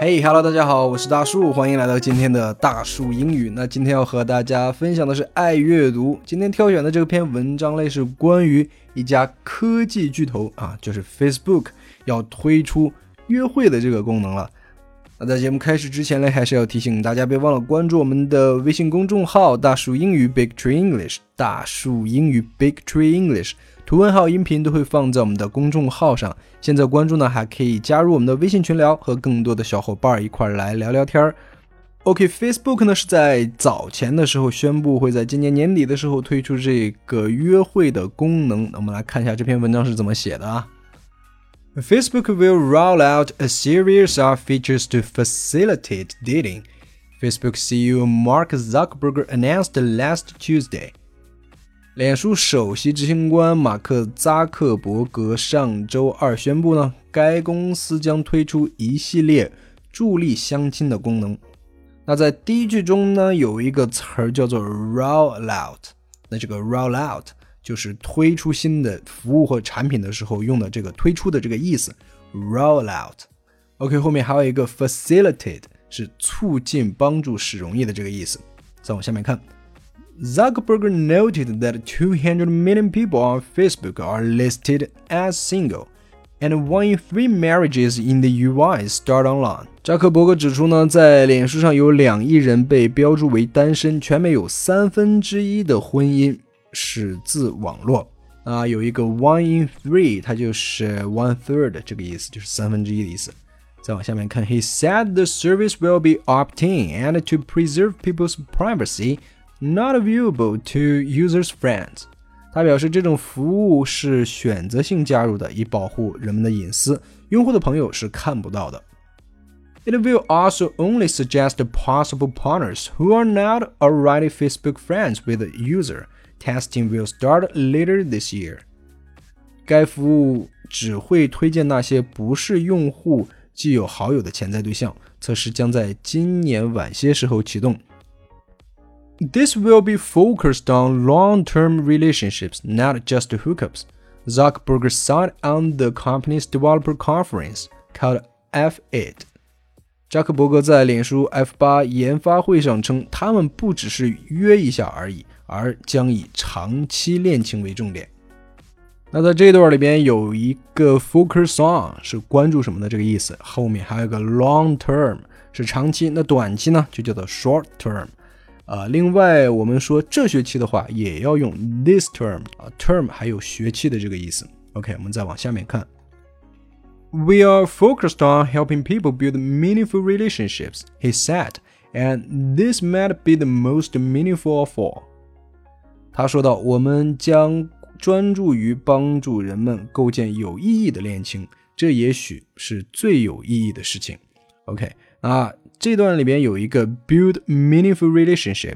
嘿哈喽，大家好，我是大树，欢迎来到今天的大树英语。那今天要和大家分享的是爱阅读。今天挑选的这篇文章类是关于一家科技巨头啊，就是 Facebook 要推出约会的这个功能了。那在节目开始之前呢，还是要提醒大家，别忘了关注我们的微信公众号“大树英语 Big Tree English”。大树英语 Big Tree English，图文还有音频都会放在我们的公众号上。现在关注呢，还可以加入我们的微信群聊，和更多的小伙伴一块来聊聊天儿。OK，Facebook 呢是在早前的时候宣布会在今年年底的时候推出这个约会的功能。那我们来看一下这篇文章是怎么写的啊。Facebook will roll out a series of features to facilitate dating. Facebook CEO Mark Zuckerberg announced last Tuesday. 脸书首席执行官马克·扎克伯格上周二宣布呢，该公司将推出一系列助力相亲的功能。那在第一句中呢，有一个词儿叫做 roll out。那这个 roll out 就是推出新的服务或产品的时候用的这个推出的这个意思，roll out。OK，后面还有一个 facilitate，是促进、帮助、使容易的这个意思。再往下面看，Zuckerberg noted that 200 million people on Facebook are listed as single。And one in three marriages in the U.S. start online。扎克伯格指出呢，在脸书上有两亿人被标注为单身，全美有三分之一的婚姻 始自网络啊，有一个 one in three，它就是 one third 这个意思，就是三分之一的意思。再往下面看，He said the service will be opt-in and to preserve people's privacy, not viewable to users' friends。他表示，这种服务是选择性加入的，以保护人们的隐私，用户的朋友是看不到的。It will also only suggest possible partners who are not already Facebook friends with the user. Testing will start later this year。该服务只会推荐那些不是用户既有好友的潜在对象。测试将在今年晚些时候启动。This will be focused on long-term relationships, not just hookups. Zuckerberg said on the company's developer conference called F8。扎克伯格在脸书 F 八研发会上称，他们不只是约一下而已。 而将以长期恋情为重点。那在这段里边有一个 focus on 是关注什么的这个意思，后面还有一个 long term 是长期，那短期呢就叫做 short term。啊，另外我们说这学期的话也要用 this term 啊，term 还有学期的这个意思。OK，我们再往下面看。We are focused on helping people build meaningful relationships, he said, and this might be the most meaningful of all. 他说道：“我们将专注于帮助人们构建有意义的恋情，这也许是最有意义的事情。” OK，啊，这段里边有一个 build meaningful relationship。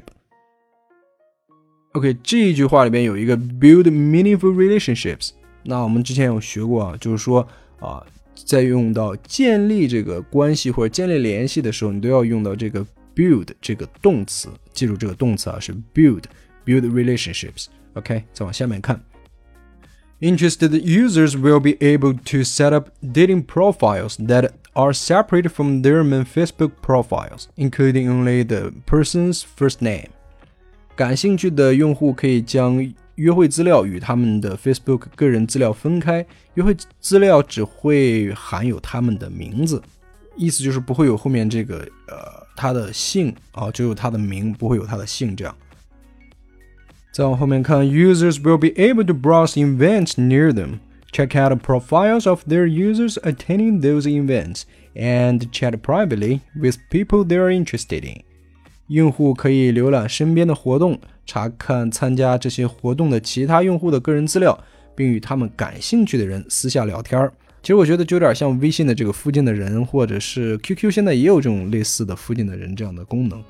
OK，这一句话里边有一个 build meaningful relationships。那我们之前有学过啊，就是说啊，在用到建立这个关系或者建立联系的时候，你都要用到这个 build 这个动词。记住这个动词啊，是 build。build relationships. OK，再往下面看。Interested users will be able to set up dating profiles that are separate from their main Facebook profiles, including only the person's first name. 感兴趣的用户可以将约会资料与他们的 Facebook 个人资料分开，约会资料只会含有他们的名字，意思就是不会有后面这个呃他的姓啊，只有他的名，不会有他的姓这样。 再往后面看，users will be able to browse events near them, check out profiles of their users attending those events, and chat privately with people they are interested in. 用户可以浏览身边的活动，查看参加这些活动的其他用户的个人资料，并与他们感兴趣的人私下聊天儿。其实我觉得就有点像微信的这个附近的人，或者是 QQ 现在也有这种类似的附近的人这样的功能。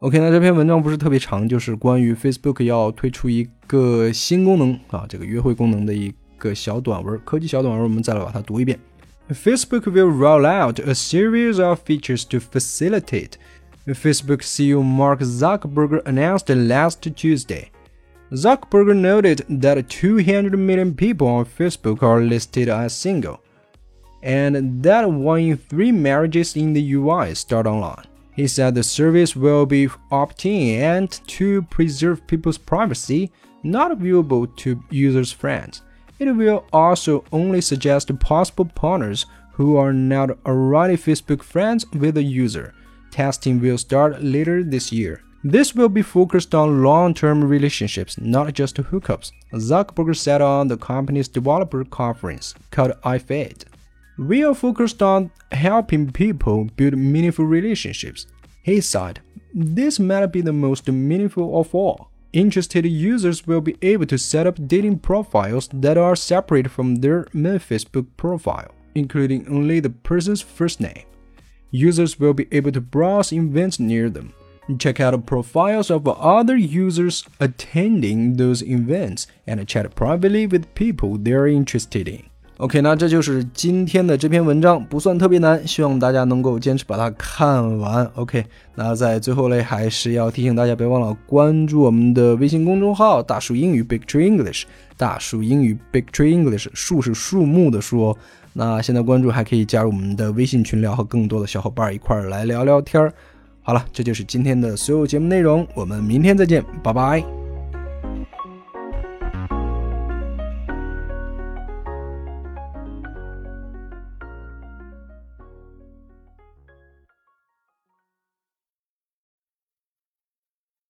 OK，那这篇文章不是特别长，就是关于 Facebook 要推出一个新功能啊，这个约会功能的一个小短文，科技小短文，我们再来把它读一遍。Facebook will roll out a series of features to facilitate. Facebook CEO Mark Zuckerberg announced last Tuesday. Zuckerberg noted that 200 million people on Facebook are listed as single, and that one in three marriages in the US start online. He said the service will be opt-in and to preserve people's privacy, not viewable to users' friends. It will also only suggest possible partners who are not already Facebook friends with the user. Testing will start later this year. This will be focused on long-term relationships, not just hookups, Zuckerberg said on the company's developer conference called F8. We are focused on helping people build meaningful relationships. He said, This might be the most meaningful of all. Interested users will be able to set up dating profiles that are separate from their main Facebook profile, including only the person's first name. Users will be able to browse events near them, check out profiles of other users attending those events, and chat privately with people they're interested in. OK，那这就是今天的这篇文章，不算特别难，希望大家能够坚持把它看完。OK，那在最后嘞，还是要提醒大家，别忘了关注我们的微信公众号“大树英语 Big Tree English”，大树英语 Big Tree English，树是树木的树哦。那现在关注还可以加入我们的微信群聊，和更多的小伙伴一块儿来聊聊天儿。好了，这就是今天的所有节目内容，我们明天再见，拜拜。